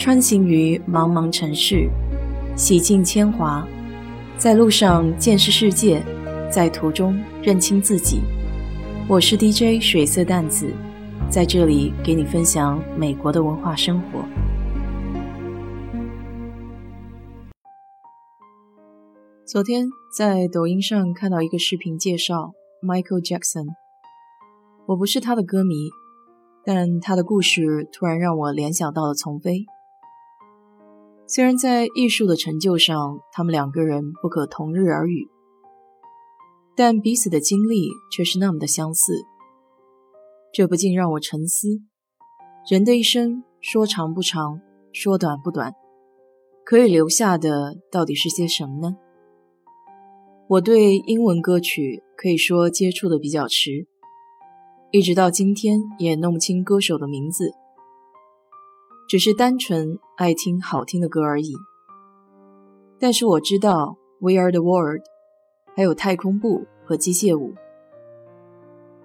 穿行于茫茫城市，洗尽铅华，在路上见识世界，在途中认清自己。我是 DJ 水色淡子，在这里给你分享美国的文化生活。昨天在抖音上看到一个视频介绍 Michael Jackson，我不是他的歌迷。但他的故事突然让我联想到了丛飞。虽然在艺术的成就上，他们两个人不可同日而语，但彼此的经历却是那么的相似。这不禁让我沉思：人的一生说长不长，说短不短，可以留下的到底是些什么呢？我对英文歌曲可以说接触的比较迟。一直到今天也弄不清歌手的名字，只是单纯爱听好听的歌而已。但是我知道《We Are the World》，还有《太空步》和《机械舞》。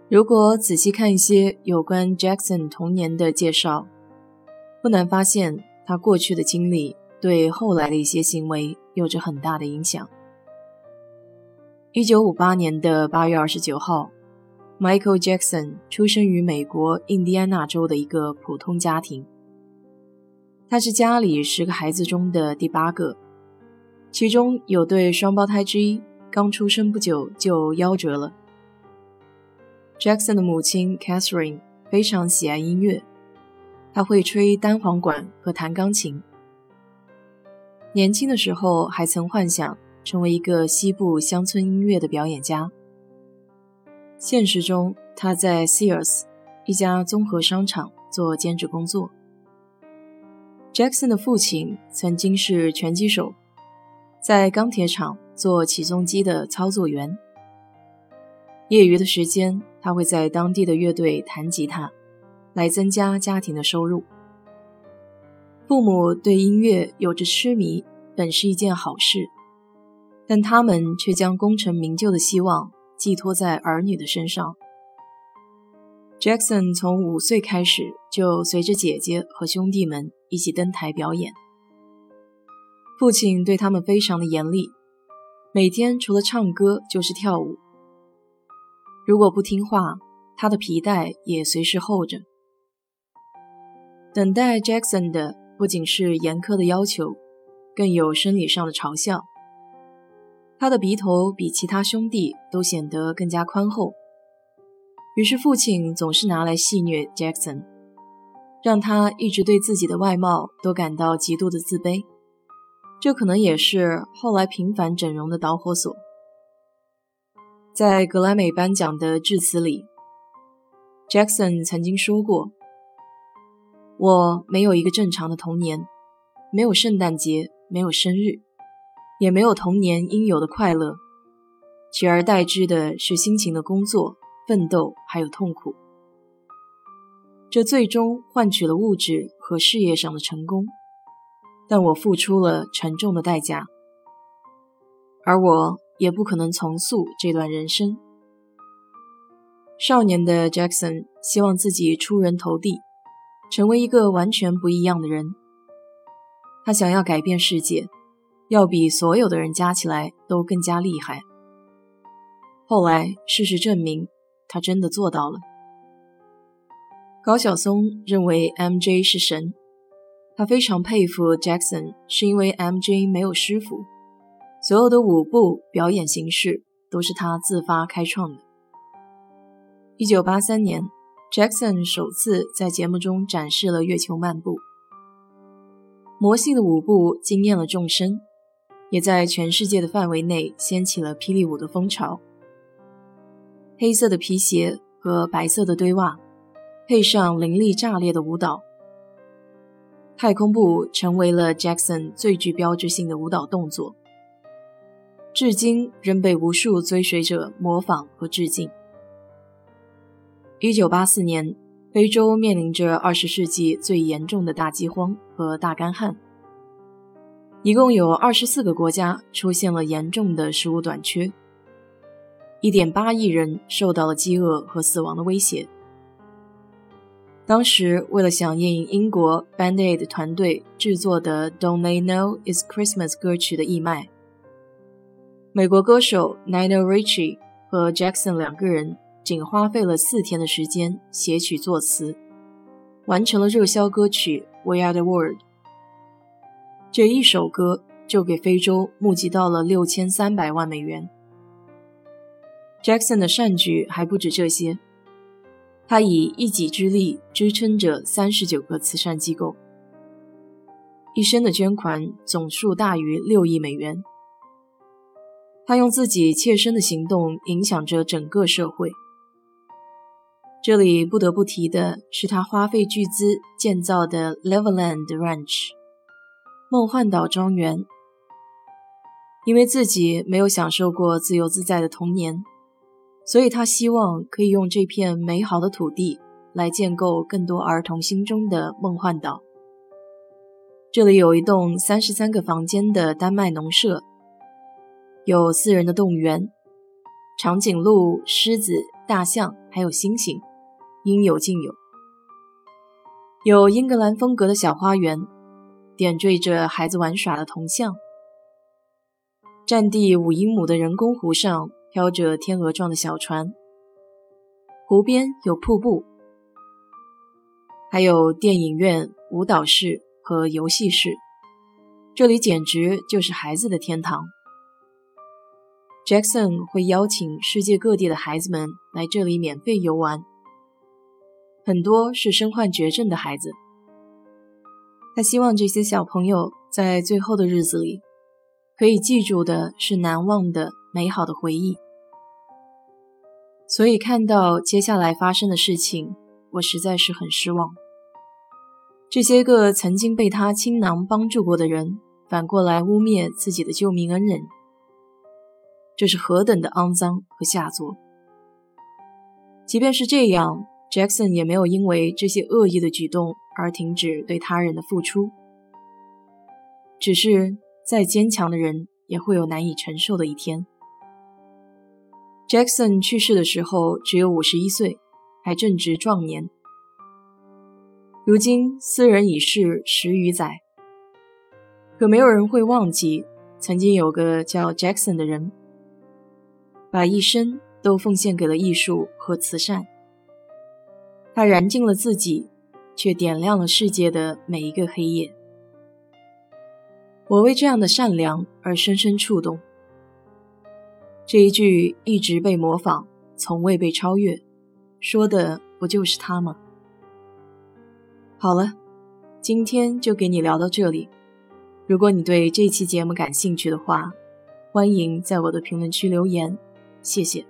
如果仔细看一些有关 Jackson 童年的介绍，不难发现他过去的经历对后来的一些行为有着很大的影响。一九五八年的八月二十九号。Michael Jackson 出生于美国印第安纳州的一个普通家庭。他是家里十个孩子中的第八个，其中有对双胞胎之一刚出生不久就夭折了。Jackson 的母亲 Catherine 非常喜爱音乐，他会吹单簧管和弹钢琴。年轻的时候还曾幻想成为一个西部乡村音乐的表演家。现实中，他在 Sears 一家综合商场做兼职工作。Jackson 的父亲曾经是拳击手，在钢铁厂做起重机的操作员。业余的时间，他会在当地的乐队弹吉他，来增加家庭的收入。父母对音乐有着痴迷，本是一件好事，但他们却将功成名就的希望。寄托在儿女的身上。Jackson 从五岁开始就随着姐姐和兄弟们一起登台表演。父亲对他们非常的严厉，每天除了唱歌就是跳舞。如果不听话，他的皮带也随时候着。等待 Jackson 的不仅是严苛的要求，更有生理上的嘲笑。他的鼻头比其他兄弟都显得更加宽厚，于是父亲总是拿来戏谑 Jackson，让他一直对自己的外貌都感到极度的自卑。这可能也是后来频繁整容的导火索。在格莱美颁奖的致辞里，Jackson 曾经说过：“我没有一个正常的童年，没有圣诞节，没有生日。”也没有童年应有的快乐，取而代之的是辛勤的工作、奋斗，还有痛苦。这最终换取了物质和事业上的成功，但我付出了沉重的代价，而我也不可能重塑这段人生。少年的 Jackson 希望自己出人头地，成为一个完全不一样的人。他想要改变世界。要比所有的人加起来都更加厉害。后来事实证明，他真的做到了。高晓松认为 MJ 是神，他非常佩服 Jackson，是因为 MJ 没有师傅，所有的舞步表演形式都是他自发开创的。一九八三年，Jackson 首次在节目中展示了月球漫步，魔性的舞步惊艳了众生。也在全世界的范围内掀起了霹雳舞的风潮。黑色的皮鞋和白色的堆袜，配上凌厉炸裂的舞蹈，太空步成为了 Jackson 最具标志性的舞蹈动作，至今仍被无数追随者模仿和致敬。一九八四年，非洲面临着二十世纪最严重的大饥荒和大干旱。一共有二十四个国家出现了严重的食物短缺，一点八亿人受到了饥饿和死亡的威胁。当时为了响应英国 Band Aid 团队制作的《Don't They Know It's Christmas》歌曲的义卖，美国歌手 Nina Ricci 和 Jackson 两个人仅花费了四天的时间写曲作词，完成了热销歌曲《We Are the World》。这一首歌就给非洲募集到了六千三百万美元。Jackson 的善举还不止这些。他以一己之力支撑着三十九个慈善机构，一生的捐款总数大于六亿美元。他用自己切身的行动影响着整个社会。这里不得不提的是他花费巨资建造的 Leveland Ranch（ 梦幻岛庄园）。因为自己没有享受过自由自在的童年。所以他希望可以用这片美好的土地来建构更多儿童心中的梦幻岛。这里有一栋三十三个房间的丹麦农舍，有私人的动物园，长颈鹿、狮子、大象还有猩猩，应有尽有。有英格兰风格的小花园，点缀着孩子玩耍的铜像。占地五英亩的人工湖上。飘着天鹅状的小船，湖边有瀑布，还有电影院、舞蹈室和游戏室，这里简直就是孩子的天堂。Jackson 会邀请世界各地的孩子们来这里免费游玩，很多是身患绝症的孩子。他希望这些小朋友在最后的日子里，可以记住的是难忘的美好的回忆。所以看到接下来发生的事情，我实在是很失望。这些个曾经被他倾囊帮助过的人，反过来污蔑自己的救命恩人，这是何等的肮脏和下作！即便是这样，Jackson 也没有因为这些恶意的举动而停止对他人的付出。只是再坚强的人，也会有难以承受的一天。Jackson 去世的时候只有五十一岁，还正值壮年。如今斯人已逝十余载，可没有人会忘记曾经有个叫 Jackson 的人，把一生都奉献给了艺术和慈善。他燃尽了自己，却点亮了世界的每一个黑夜。我为这样的善良而深深触动。这一句一直被模仿，从未被超越，说的不就是他吗？好了，今天就给你聊到这里。如果你对这期节目感兴趣的话，欢迎在我的评论区留言，谢谢。